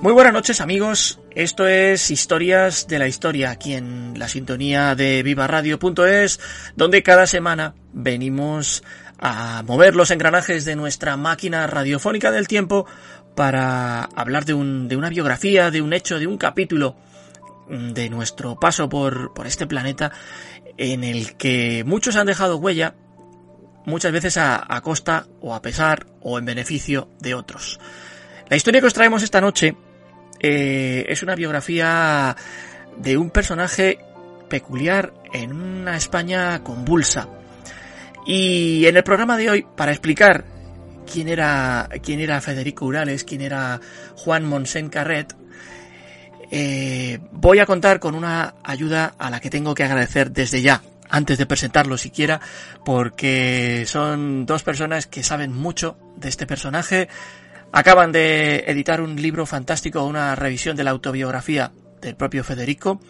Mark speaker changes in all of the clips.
Speaker 1: Muy buenas noches amigos, esto es Historias de la Historia, aquí en la sintonía de vivaradio.es, donde cada semana venimos a mover los engranajes de nuestra máquina radiofónica del tiempo para hablar de, un, de una biografía, de un hecho, de un capítulo de nuestro paso por, por este planeta en el que muchos han dejado huella, muchas veces a, a costa o a pesar o en beneficio de otros. La historia que os traemos esta noche eh, es una biografía de un personaje peculiar en una España convulsa. Y en el programa de hoy, para explicar quién era, quién era Federico Urales, quién era Juan Monsen Carret, eh, voy a contar con una ayuda a la que tengo que agradecer desde ya, antes de presentarlo siquiera, porque son dos personas que saben mucho de este personaje, Acaban de editar un libro fantástico, una revisión de la autobiografía del propio Federico.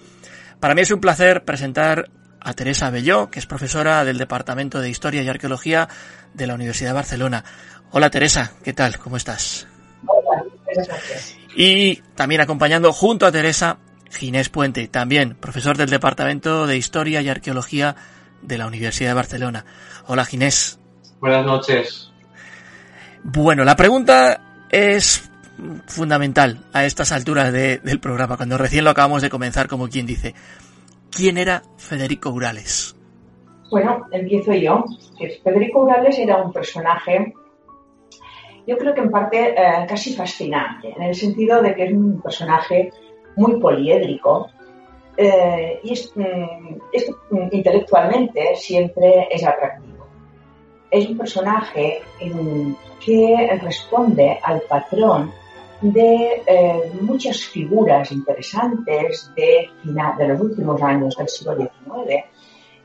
Speaker 1: Para mí es un placer presentar a Teresa Belló, que es profesora del Departamento de Historia y Arqueología de la Universidad de Barcelona. Hola Teresa, ¿qué tal? ¿Cómo estás?
Speaker 2: Hola, gracias.
Speaker 1: Y también acompañando junto a Teresa, Ginés Puente, también profesor del Departamento de Historia y Arqueología de la Universidad de Barcelona. Hola Ginés.
Speaker 3: Buenas noches.
Speaker 1: Bueno, la pregunta es fundamental a estas alturas de, del programa, cuando recién lo acabamos de comenzar, como quien dice. ¿Quién era Federico Urales?
Speaker 2: Bueno, empiezo yo. Federico Urales era un personaje, yo creo que en parte eh, casi fascinante, en el sentido de que es un personaje muy poliédrico eh, y es, es, intelectualmente siempre es atractivo. Es un personaje que responde al patrón de eh, muchas figuras interesantes de, de los últimos años del siglo XIX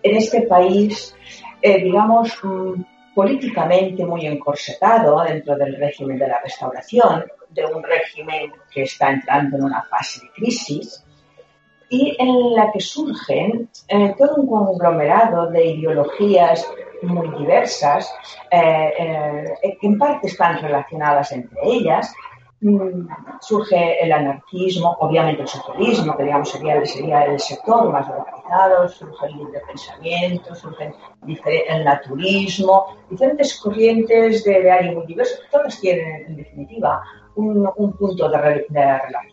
Speaker 2: en este país, eh, digamos, mm, políticamente muy encorsetado dentro del régimen de la restauración, de un régimen que está entrando en una fase de crisis y en la que surgen eh, todo un conglomerado de ideologías muy diversas, eh, eh, que en parte están relacionadas entre ellas. Mm, surge el anarquismo, obviamente el socialismo, que digamos sería, sería el sector más organizado, surge el libre pensamiento, surge el naturismo, diferentes corrientes de, de área muy diversas, todas tienen en definitiva un, un punto de, de relación.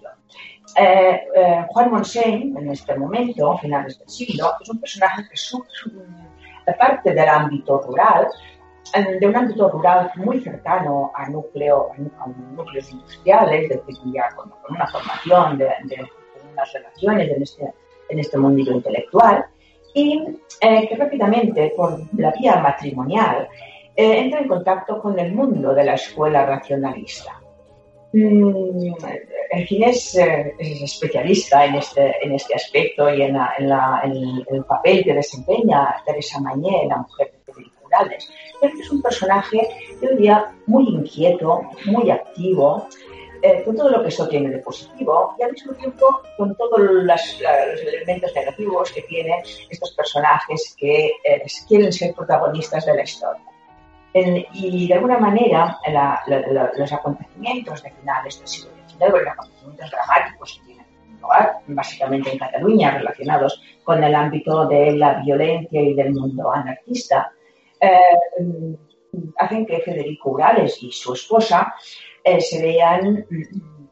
Speaker 2: Eh, eh, Juan Monsen, en este momento, finales del siglo, es un personaje que su, su, parte del ámbito rural, de un ámbito rural muy cercano a, núcleo, a núcleos industriales, de, ya con, con, una formación, de, de, unas relaciones en este, en este intelectual, y eh, que rápidamente, por la vía matrimonial, eh, entra en contacto con el mundo de la escuela racionalista. Mm, el Ginés eh, es especialista en este, en este aspecto y en, la, en, la, el papel que desempeña Teresa Mañé, la mujer de Federico. Pero es un personaje, yo diría, muy inquieto, muy activo, eh, con todo lo que esto tiene de positivo y al mismo tiempo con todos los elementos negativos que tienen estos personajes que eh, quieren ser protagonistas de la historia. En, y de alguna manera los acontecimientos de finales del siglo XIX, los acontecimientos dramáticos que tienen lugar básicamente en Cataluña relacionados con el ámbito de la violencia y del mundo anarquista, eh, hacen que Federico Urales y su esposa eh, se vean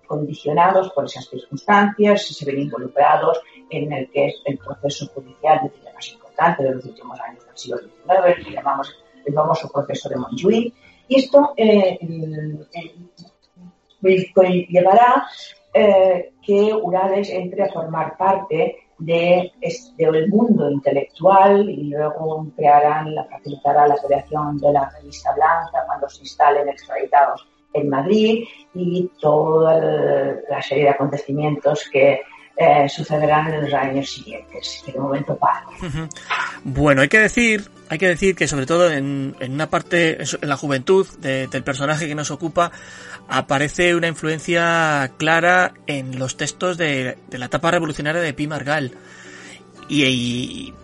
Speaker 2: condicionados por esas circunstancias, se ven involucrados en el que es el proceso judicial más importante de los últimos años del siglo XIX, que llamamos el famoso proceso de Montjuic. Y esto eh, llevará eh, que Urales entre a formar parte de, del mundo intelectual y luego crearán, facilitará la creación de la revista Blanca cuando se instalen extraditados en Madrid y toda la serie de acontecimientos que eh, sucederán en los años siguientes, que de momento para.
Speaker 1: Bueno, hay que decir, hay que decir que sobre todo en, en una parte, en la juventud del personaje que nos ocupa, aparece una influencia clara en los textos de, la etapa revolucionaria de Pi Margal. Y,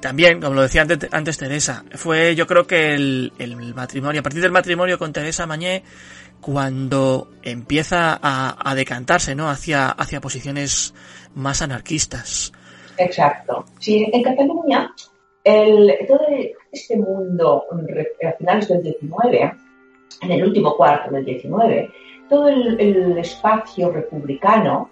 Speaker 1: también, como lo decía antes, antes, Teresa, fue yo creo que el, el, matrimonio, a partir del matrimonio con Teresa Mañé, cuando empieza a, decantarse ¿no? hacia, hacia posiciones más anarquistas.
Speaker 2: Exacto. Sí, en Cataluña, el, todo este mundo a finales del 19, en el último cuarto del 19, todo el, espacio republicano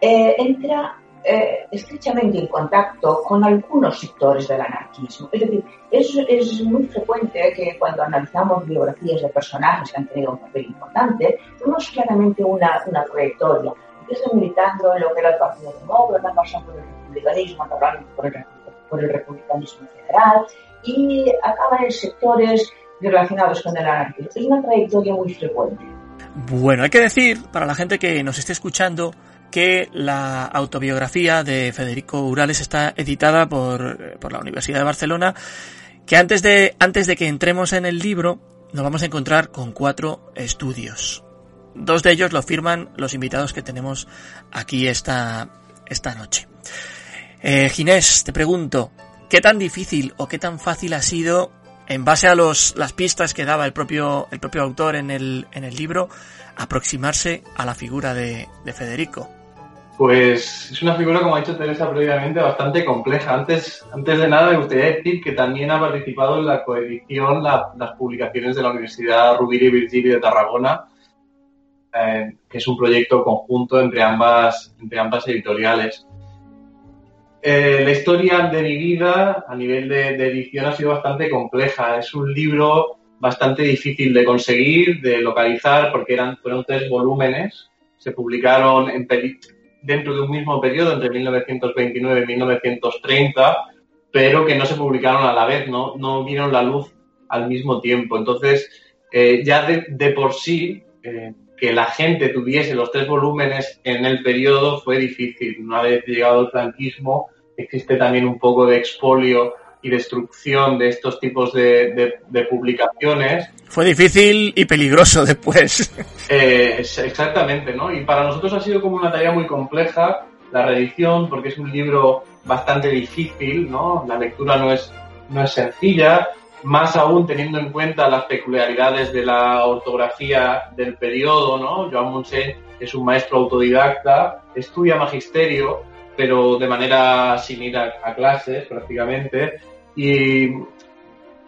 Speaker 2: eh, entra eh, estrechamente en contacto con algunos sectores del anarquismo. Es decir, es, muy frecuente que cuando analizamos biografías de personajes que han tenido un papel importante, vemos claramente una, una trayectoria. Empieza militando en lo que era el Partido Demócrata, pasando por el republicanismo, por el, por el republicanismo federal y acaba en sectores relacionados con el anarquismo. Es una trayectoria muy frecuente.
Speaker 1: Bueno, hay que decir, para la gente que nos esté escuchando, que la autobiografía de Federico Urales está editada por, por, la Universidad de Barcelona, que antes de, antes de que entremos en el libro nos vamos a encontrar con cuatro estudios. Dos de ellos lo firman los invitados que tenemos aquí esta, esta noche. Eh, Ginés, te pregunto, ¿qué tan difícil o qué tan fácil ha sido, en base a los, las pistas que daba el propio, el propio autor en el, en el libro, aproximarse a la figura de, de Federico?
Speaker 3: Pues es una figura, como ha dicho Teresa previamente, bastante compleja. Antes, antes de nada, me gustaría decir que también ha participado en la coedición las publicaciones de la Universidad Rubiri y Virgili de Tarragona, eh, que es un proyecto conjunto entre ambas, entre ambas editoriales. Eh, la historia de mi vida a nivel de, edición ha sido bastante compleja. Es un libro bastante difícil de conseguir, de localizar, porque eran, fueron tres volúmenes. Se publicaron en, dentro de un mismo periodo, entre 1929 y 1930, pero que no se publicaron a la vez, no, no vieron la luz al mismo tiempo. Entonces, eh, ya de, por sí, eh, que la gente tuviese los tres volúmenes en el periodo fue difícil. Una vez llegado el franquismo, existe también un poco de expolio y destrucción de estos tipos de, publicaciones.
Speaker 1: Fue difícil y peligroso después.
Speaker 3: Eh, exactamente, ¿no? Y para nosotros ha sido como una tarea muy compleja la reedición, porque es un libro bastante difícil, ¿no? La lectura no es, no es sencilla, más aún teniendo en cuenta las peculiaridades de la ortografía del periodo, ¿no? Joan Monsen es un maestro autodidacta, estudia magisterio, pero de manera sin ir a, clases prácticamente, y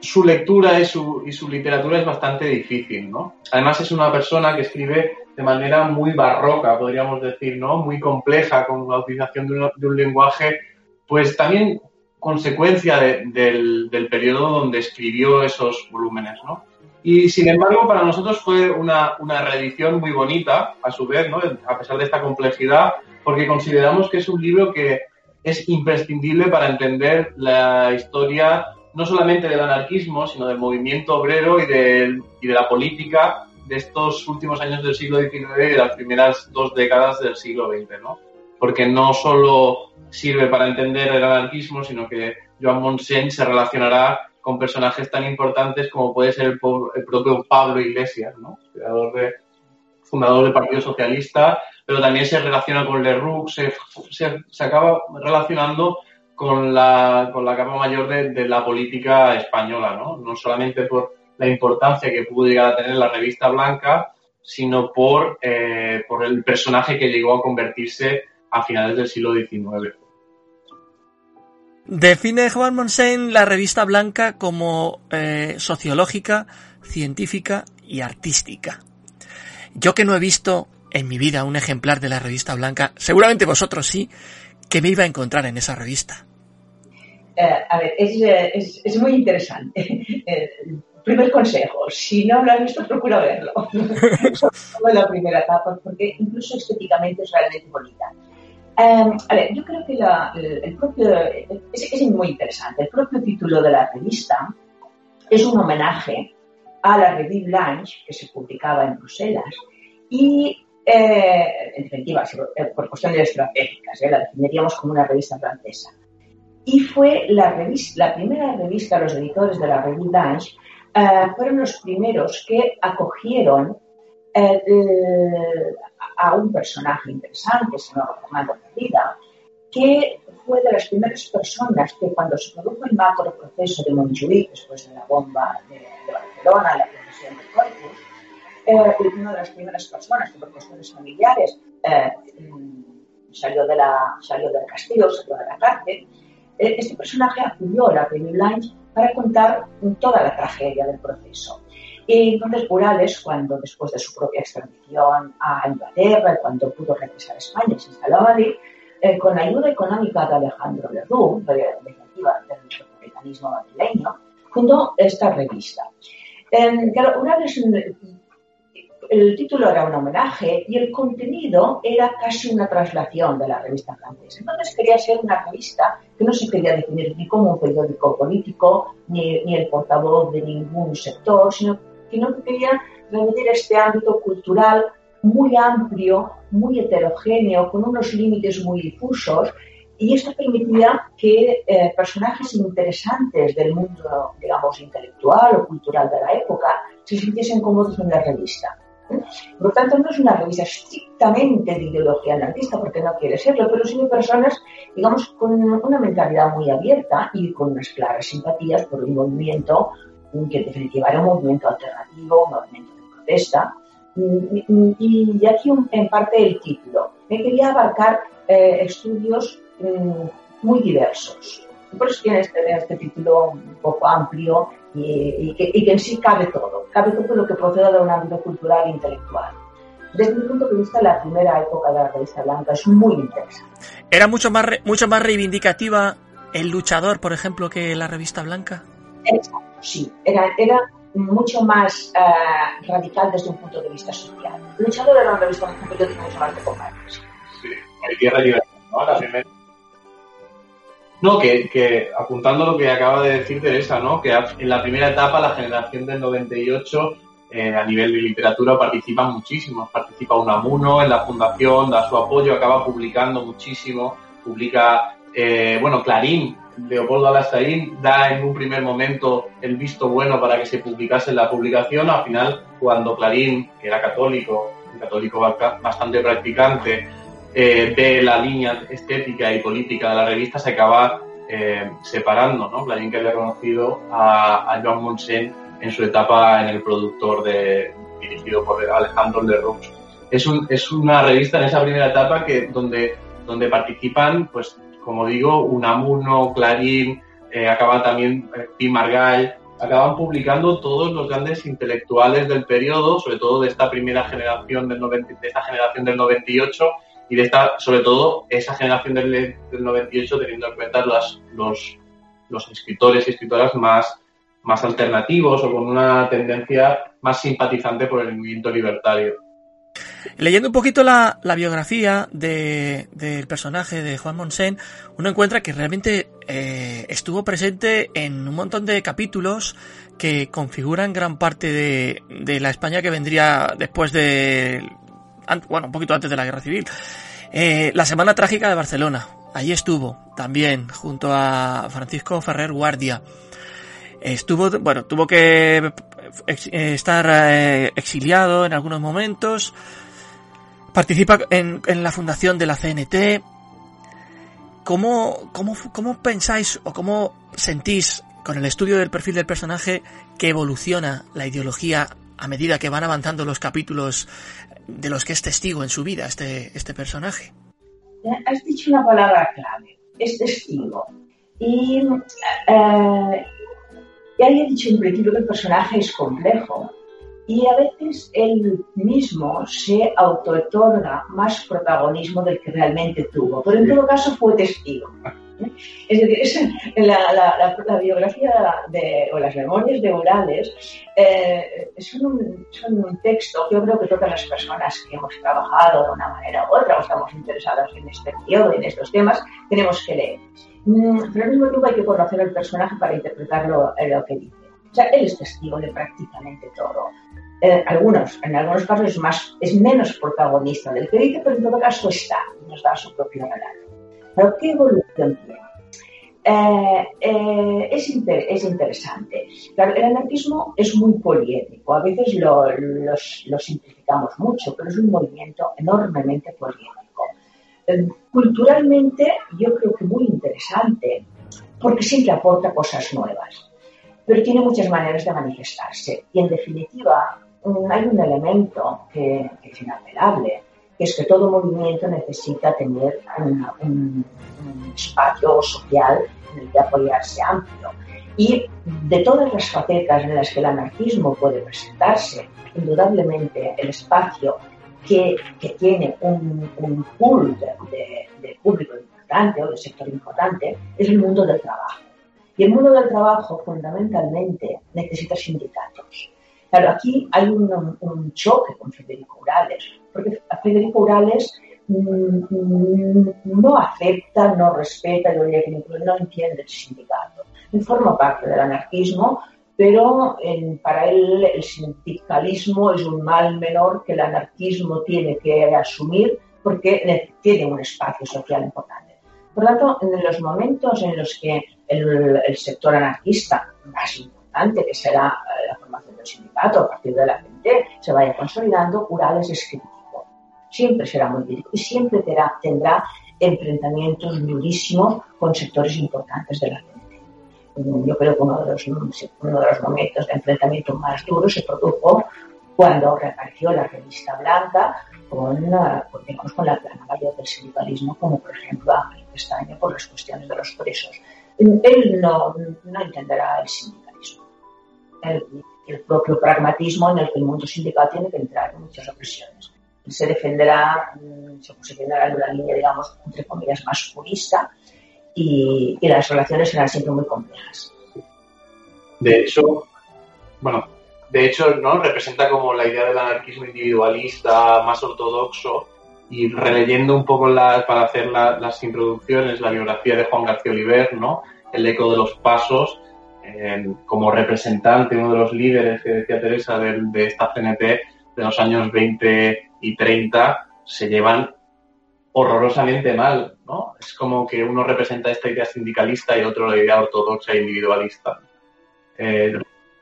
Speaker 3: su lectura y su, y su, literatura es bastante difícil, ¿no? Además es una persona que escribe de manera muy barroca, podríamos decir, ¿no? Muy compleja, con la utilización de un, lenguaje, pues también consecuencia del, del, periodo donde escribió esos volúmenes, ¿no? Y sin embargo, para nosotros fue una, una reedición muy bonita, a su vez, ¿no? A pesar de esta complejidad, porque consideramos que es un libro que es imprescindible para entender la historia no solamente del anarquismo, sino del movimiento obrero y de, y de la política de estos últimos años del siglo XIX y de las primeras dos décadas del siglo XX, ¿no? Porque no solo sirve para entender el anarquismo, sino que Joan Monsen se relacionará con personajes tan importantes como puede ser el, el propio Pablo Iglesias, ¿no? Creador de, fundador del Partido Socialista, pero también se relaciona con Leroux, se, se, acaba relacionando con la, con la capa mayor de, la política española, ¿no? No solamente por la importancia que pudo llegar a tener la revista Blanca, sino por, eh, por el personaje que llegó a convertirse a finales del siglo XIX.
Speaker 1: Define Juan Monsen la revista Blanca como eh, sociológica, científica y artística. Yo que no he visto en mi vida un ejemplar de la revista Blanca, seguramente vosotros sí, ¿Qué me iba a encontrar en esa revista?
Speaker 2: Eh, a ver, es, es, muy interesante. primer consejo, si no lo has visto, procura verlo. Sobre la primera etapa, porque incluso estéticamente es realmente bonita. Em, a ver, yo creo que el, propio, es, muy interesante. El propio título de la revista es un homenaje a la Revue Blanche que se publicaba en Bruselas y, eh, en definitiva, por cuestiones estratégicas, ¿eh? la definiríamos como una revista francesa. Y fue la, revista, la primera revista, los editores de la Revue Blanche eh, fueron los primeros que acogieron a un personaje interesante, señor Fernando Vida, que fue de las primeras personas que cuando se produjo el macro proceso de Montjuic, después de la bomba de, Barcelona, la procesión del Corpus, eh, una de las primeras personas que por cuestiones familiares eh, salió, de la, salió del castillo, salió de la cárcel, eh, este personaje acudió a la Premier Blanche para contar toda la tragedia del proceso. Y entonces Urales, cuando después de su propia extradición a Inglaterra, cuando pudo regresar a España, se instaló a Madrid, eh, con la ayuda económica de Alejandro Lerroux, de la iniciativa del republicanismo madrileño, fundó esta revista. Eh, claro, el título era un homenaje y el contenido era casi una traslación de la revista francesa. Entonces quería ser una revista que no se quería definir ni como un periódico político, ni, ni el portavoz de ningún sector, sino que quería reunir este ámbito cultural muy amplio, muy heterogéneo, con unos límites muy difusos, y esto permitía que eh, personajes interesantes del mundo, digamos, intelectual o cultural de la época se sintiesen cómodos en la revista. Por lo tanto, no es una revista estrictamente de ideología anarquista, porque no quiere serlo, pero sí de personas, digamos, con una mentalidad muy abierta y con unas claras simpatías por el movimiento que en definitiva era un movimiento alternativo, un movimiento de protesta. Y, aquí en parte el título. Me quería abarcar eh, estudios mm, muy diversos. Por eso tiene este, este, título un poco amplio y, que, en sí cabe todo. Cabe todo lo que proceda de un ámbito cultural e intelectual. Desde mi punto de vista, la primera época de la revista Blanca es muy interesante.
Speaker 1: ¿Era mucho más, mucho más reivindicativa el luchador, por ejemplo, que la revista Blanca?
Speaker 2: Exacto sí, era, era mucho más uh, radical desde un punto de vista social. Luchador era una revista un periódico mucho más de combate.
Speaker 3: Sí, hay tierra libertad, ¿no? La primera. No, que, que, apuntando lo que acaba de decir Teresa, ¿no? que en la primera etapa la generación del 98 eh, a nivel de literatura participa muchísimo. Participa Unamuno en la fundación, da su apoyo, acaba publicando muchísimo, publica, eh, bueno, Clarín Leopoldo Alastaín da en un primer momento el visto bueno para que se publicase la publicación. Al final, cuando Clarín, que era católico, un católico bastante practicante, eh, ve la línea estética y política de la revista, se acaba eh, separando. ¿no? Clarín que había conocido a, a Joan Monsen en su etapa en el productor de, dirigido por Alejandro Leroux. Es, un, es una revista en esa primera etapa que donde, donde participan pues como digo, Unamuno, Clarín, eh, acaba también eh, Pi Margall, acaban publicando todos los grandes intelectuales del periodo, sobre todo de esta primera generación del de esta generación del 98 y de esta, sobre todo, esa generación del, 98 teniendo en cuenta los, los escritores y escritoras más, más alternativos o con una tendencia más simpatizante por el movimiento libertario.
Speaker 1: Leyendo un poquito la, biografía del personaje de Juan Monsen, uno encuentra que realmente eh, estuvo presente en un montón de capítulos que configuran gran parte de, la España que vendría después de, bueno, un poquito antes de la Guerra Civil. Eh, la Semana Trágica de Barcelona, allí estuvo también, junto a Francisco Ferrer Guardia. Estuvo, bueno, tuvo que eh, estar exiliado en algunos momentos, participa en, la fundación de la CNT. ¿Cómo, cómo, ¿Cómo pensáis o cómo sentís con el estudio del perfil del personaje que evoluciona la ideología a medida que van avanzando los capítulos de los que es testigo en su vida este, este personaje?
Speaker 2: Has dicho una palabra clave, es testigo. Y eh, ya he dicho en principio que el personaje es complejo y a veces él mismo se autootorga más protagonismo del que realmente tuvo, pero en todo caso fue testigo. Es decir, la, biografía de, o las memorias de Urales eh, son, un, son, un, texto que yo creo que todas las personas que hemos trabajado de una manera u otra o estamos interesados en este periodo, en estos temas, tenemos que leer. Mm, pero al mismo tiempo hay que conocer el personaje para interpretarlo en lo que dice. O sea, él es testigo de prácticamente todo. Eh, algunos, en algunos casos es, más, es menos protagonista del que dice, pero en todo caso está, nos da su propio relato. Pero ¿qué evolución tiene? Eh, eh, es, es, interesante. el anarquismo es muy poliédrico, a veces lo, lo, simplificamos mucho, pero es un movimiento enormemente poliédrico. culturalmente yo creo que muy interesante, porque siempre aporta cosas nuevas, pero tiene muchas maneras de manifestarse y en definitiva hay un elemento que, es inapelable, que es que todo movimiento necesita tener un, espacio social en el que apoyarse amplio. Y de todas las facetas en las que el anarquismo puede presentarse, indudablemente el espacio que, tiene un, un pool de, público importante o de sector importante es el mundo del trabajo. Y el mundo del trabajo fundamentalmente necesita sindicatos. Claro, aquí hay un, choque con Federico Urales, porque Federico Urales mm, mm, no acepta, no respeta, yo diría que no entiende el sindicato. Forma parte del anarquismo, pero para él el sindicalismo es un mal menor que el anarquismo tiene que asumir porque tiene un espacio social importante. Por lo tanto, en los momentos en los que el, el sector anarquista más importante, que será eh, la formación del sindicato a partir de la CNT, se vaya consolidando, Urales es. Siempre será muy crítico y siempre tendrá, tendrá enfrentamientos durísimos con sectores importantes de la CNT. Yo creo que uno de, los, uno de los momentos de enfrentamiento más duros se produjo cuando reapareció la revista Blanca con, digamos, con la plana mayor del sindicalismo, como por ejemplo Ángel Pestaña por las cuestiones de los presos. Él no, no entenderá el sindicalismo el, propio pragmatismo en el que el mundo sindical tiene que entrar en muchas ocasiones. Se defenderá, mm, se posicionará en una línea, digamos, entre comillas, más purista y, las relaciones serán siempre muy complejas.
Speaker 3: De hecho, bueno, de hecho, ¿no? Representa como la idea del anarquismo individualista más ortodoxo y releyendo un poco para hacer las introducciones, la biografía de Juan García Oliver, ¿no? El eco de los pasos, como representante, uno de los líderes que decía Teresa de, esta CNT de los años 20 y 30, se llevan horrorosamente mal, ¿no? Es como que uno representa esta idea sindicalista y otro la idea ortodoxa e individualista. Eh,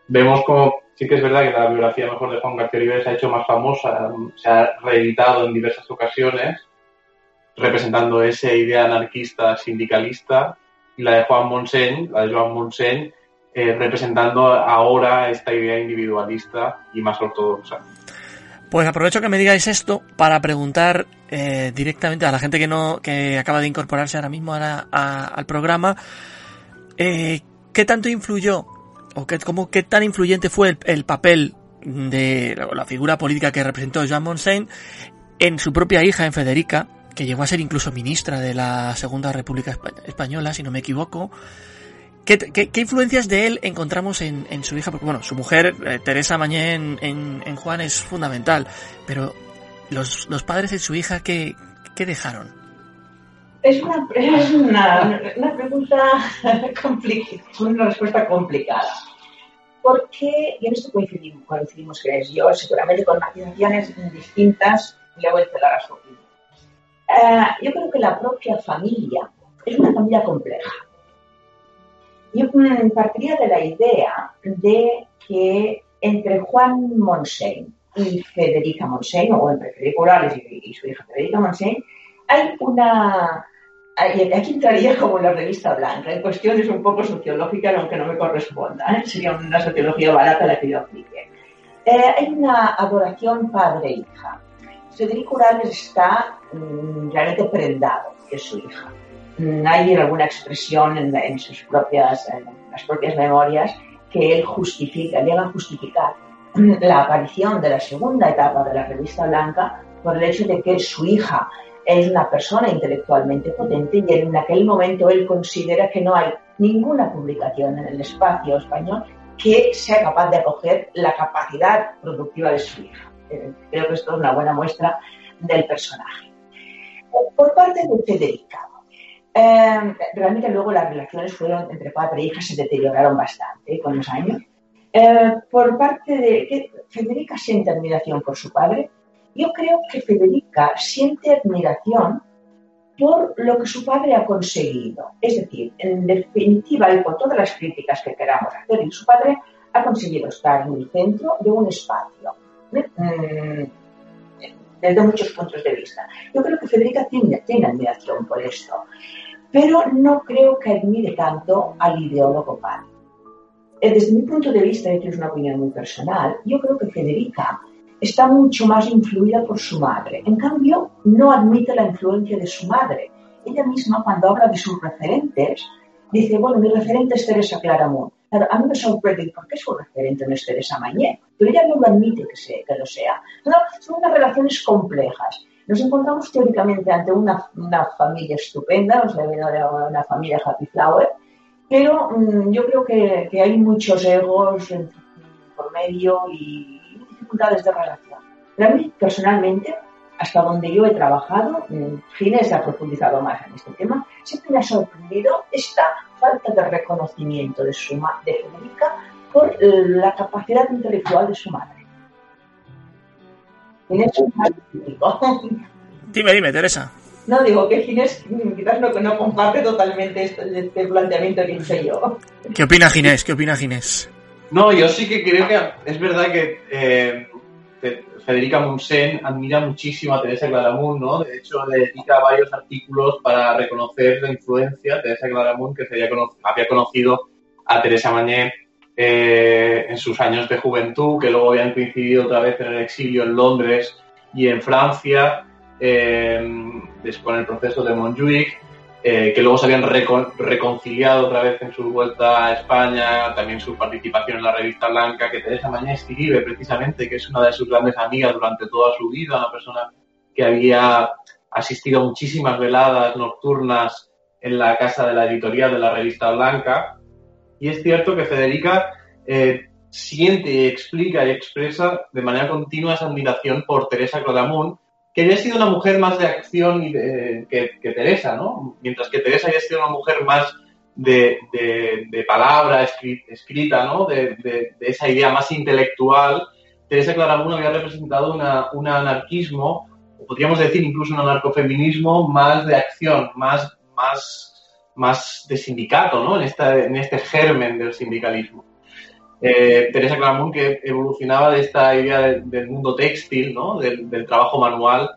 Speaker 3: vemos como, sí que es verdad que la biografía mejor de Juan García Oliver se ha hecho más famosa, se ha reeditado en diversas ocasiones, representando esa idea anarquista sindicalista, y la de Juan Monseny, la de Joan Monseny, eh, representando ahora esta idea individualista y más ortodoxa.
Speaker 1: Pues aprovecho que me digáis esto para preguntar eh, directamente a la gente que no que acaba de incorporarse ahora mismo al programa eh, qué tanto influyó o qué, cómo, qué tan influyente fue el, papel de la, figura política que representó Jean Monseigne en su propia hija, en Federica, que llegó a ser incluso ministra de la Segunda República Española, si no me equivoco. ¿Qué, influencias de él encontramos en, su hija? Porque, bueno, su mujer, eh, Teresa Mañé en, Juan, es fundamental, pero los, padres de su hija, ¿qué, dejaron?
Speaker 2: Es una, pregunta complicada, una respuesta complicada. Porque, en esto coincidimos, coincidimos que yo, seguramente con matizaciones distintas, le voy a dar a su yo creo que la propia familia es una familia compleja yo partiría de la idea de que entre Juan Monseigne y Federica Monseigne, o entre Federico Urales y, su hija Federica Monseigne, hay una... Aquí entraría como la revista blanca, en cuestiones un poco sociológicas, aunque no me corresponda. ¿eh? Sería una sociología barata la que yo aplique. Eh, hay una adoración padre-hija. Federico Urales está mm, realmente prendado de su hija hay alguna expresión en, sus propias, las propias memorias que él justifica, llega a justificar la aparición de la segunda etapa de la revista Blanca por el hecho de que su hija es una persona intelectualmente potente y en aquel momento él considera que no hay ninguna publicación en el espacio español que sea capaz de acoger la capacidad productiva de su hija. Eh, creo que esto es una buena muestra del personaje. Por parte de Federica, eh, realmente luego las relaciones fueron entre padre e hija se deterioraron bastante con los años. Eh, por parte de Federica siente admiración por su padre. Yo creo que Federica siente admiración por lo que su padre ha conseguido. Es decir, en definitiva, y con todas las críticas que queramos hacer, su padre ha conseguido estar en el centro de un espacio, mm, desde muchos puntos de vista. Yo creo que Federica tiene, tiene admiración por esto, pero no creo que admire tanto al ideólogo padre. Eh, desde mi punto de vista, y es una opinión muy personal, yo creo que Federica está mucho más influida por su madre. En cambio, no admite la influencia de su madre. Ella misma, cuando habla de sus referentes, dice, bueno, mi referente es Teresa Claramunt. Claro, a mí me sorprende, ¿por qué su referente no es Teresa Mañé? Pero ella no lo admite que, que lo sea. son unas relaciones complejas. Nos encontramos teóricamente ante una, familia estupenda, o sea, una familia happy flower, pero mm, yo creo que, hay muchos egos por medio y dificultades de relación. Pero a mí, personalmente, hasta donde yo he trabajado, Ginés ha profundizado más en este tema, siempre me ha sorprendido esta falta de reconocimiento de, su de Federica por la capacidad intelectual de su madre. Ginés es un
Speaker 1: Dime, dime, Teresa.
Speaker 2: No, digo que Ginés quizás no, no comparte totalmente este, este, planteamiento que hice yo.
Speaker 1: ¿Qué opina Ginés? ¿Qué opina Ginés?
Speaker 3: No, yo sí que creo que es verdad que eh, Federica Monsen admira muchísimo a Teresa Claramunt, ¿no? De hecho, le dedica varios artículos para reconocer la influencia de Teresa Claramunt, que había, conocido a Teresa Mañé eh, en sus años de juventud, que luego habían coincidido otra vez en el exilio en Londres y en Francia, eh, después en el proceso de Montjuic. Eh, que luego se habían reconciliado otra vez en su vuelta a España, también su participación en la revista Blanca, que Teresa Mañé escribe precisamente, que es una de sus grandes amigas durante toda su vida, una persona que había asistido a muchísimas veladas nocturnas en la casa de la editorial de la revista Blanca. Y es cierto que Federica eh, siente, explica y expresa de manera continua esa admiración por Teresa Claramunt, que había sido una mujer más de acción y que, Teresa, ¿no? Mientras que Teresa había sido una mujer más de, palabra escrita, ¿no? De, esa idea más intelectual, Teresa Claramunt había representado un anarquismo, o podríamos decir incluso un anarcofeminismo más de acción, más, más, más de sindicato, ¿no? En, esta, en este germen del sindicalismo eh, Teresa Claramunt que evolucionaba de esta idea del, mundo textil, ¿no? del, trabajo manual,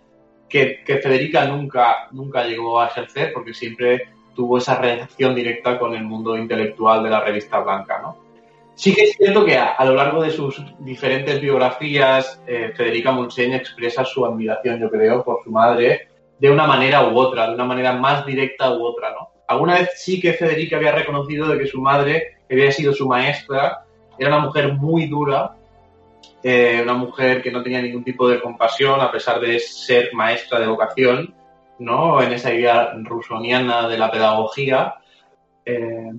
Speaker 3: que, Federica nunca, nunca llegó a ejercer porque siempre tuvo esa relación directa con el mundo intelectual de la revista Blanca. ¿no? Sí que es cierto que a, lo largo de sus diferentes biografías, eh, Federica Montseny expresa su admiración, yo creo, por su madre de una manera u otra, de una manera más directa u otra. ¿no? Alguna vez sí que Federica había reconocido de que su madre había sido su maestra era una mujer muy dura, eh, una mujer que no tenía ningún tipo de compasión a pesar de ser maestra de vocación, ¿no? En esa idea rusoniana de la pedagogía. Eh,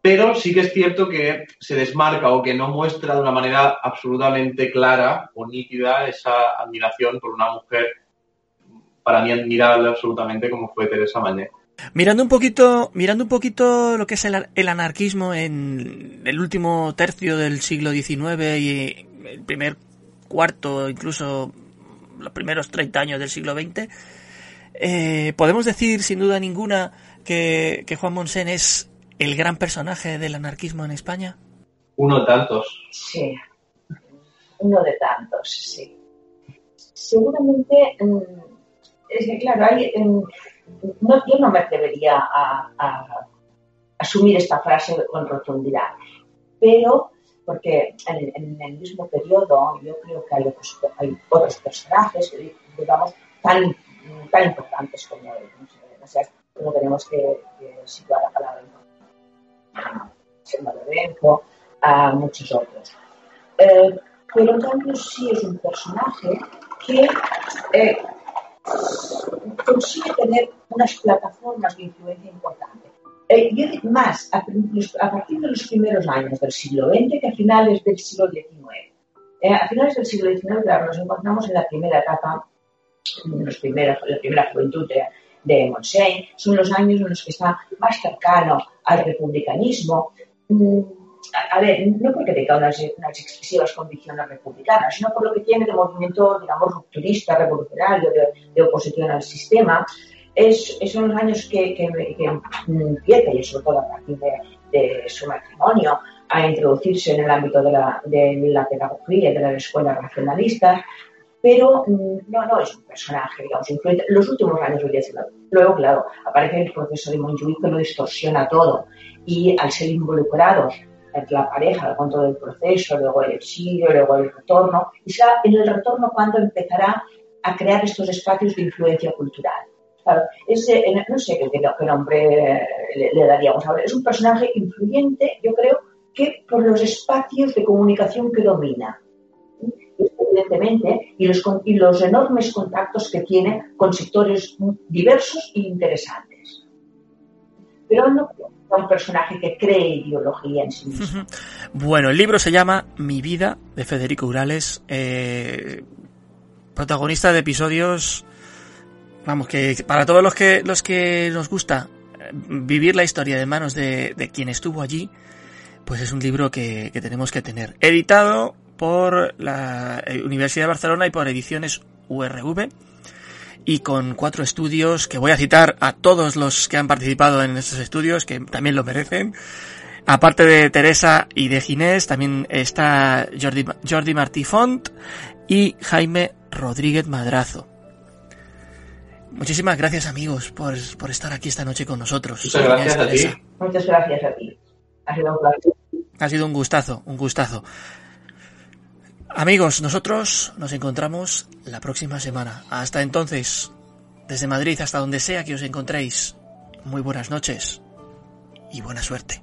Speaker 3: pero sí que es cierto que se desmarca o que no muestra de una manera absolutamente clara o nítida esa admiración por una mujer para mí admirable absolutamente como fue Teresa Mañé.
Speaker 1: Mirando un poquito, mirando un poquito lo que es el, anarquismo en el último tercio del siglo XIX y el primer cuarto, incluso los primeros 30 años del siglo XX, eh, podemos decir sin duda ninguna que, Juan Monsen es el gran personaje del anarquismo en España.
Speaker 3: Uno de tantos.
Speaker 2: Sí, uno de tantos, sí. Seguramente, mm, es que claro, hay, yo no me atrevería a, asumir esta frase con rotundidad, pero porque en, el mismo periodo yo creo que hay otros, personajes, digamos, tan, tan importantes como él. No, sé, no tenemos que, situar la palabra Serma Lorenzo, a muchos otros. Eh, pero en cambio sí es un personaje que eh, consigue tener unas plataformas de influencia importantes. Eh, y más, a, partir de los primeros años del siglo XX que a finales del siglo XIX. Eh, a finales del siglo XIX, nos encontramos en la primera etapa, en los primeros, la primera juventud de, de son los años en los que está más cercano al republicanismo. Mm, a, ver, no porque tenga unas, unas, expresivas convicciones republicanas, sino por lo que tiene de movimiento, digamos, rupturista, revolucionario, de, oposición al sistema. Es, son los años que, que, empieza, y sobre todo a partir de, su matrimonio, a introducirse en el ámbito de la, de la pedagogía y de las escuelas racionalistas, pero mm, no, no es un personaje, digamos, influente. Los últimos años del XIX. Luego, claro, aparece el proceso de Montjuic que lo distorsiona todo y al ser involucrados la pareja con todo el proceso, luego el exilio, luego el retorno, y será en el retorno cuando empezará a crear estos espacios de influencia cultural. Claro, ese, no sé qué, qué nombre le, daríamos. A ver, es un personaje influyente, yo creo, que por los espacios de comunicación que domina, evidentemente, y los, y los enormes contactos que tiene con sectores diversos e interesantes. Pero no un personaje que cree ideología en sí mismo.
Speaker 1: Bueno, el libro se llama Mi vida, de Federico Urales, eh, protagonista de episodios, vamos, que para todos los que, los que nos gusta eh, vivir la historia de manos de, quien estuvo allí, pues es un libro que, que tenemos que tener. Editado por la eh, Universidad de Barcelona y por Ediciones URV y con cuatro estudios que voy a citar a todos los que han participado en estos estudios, que también lo merecen. Aparte de Teresa y de Ginés, también está Jordi, Jordi Martí Font y Jaime Rodríguez Madrazo. Muchísimas gracias amigos por, por estar aquí esta noche con nosotros.
Speaker 3: Muchas gracias a ti.
Speaker 2: Muchas gracias a ti. Ha sido un placer.
Speaker 1: Ha sido un gustazo, un gustazo. Amigos, nosotros nos encontramos la próxima semana. Hasta entonces, desde Madrid hasta donde sea que os encontréis, muy buenas noches y buena suerte.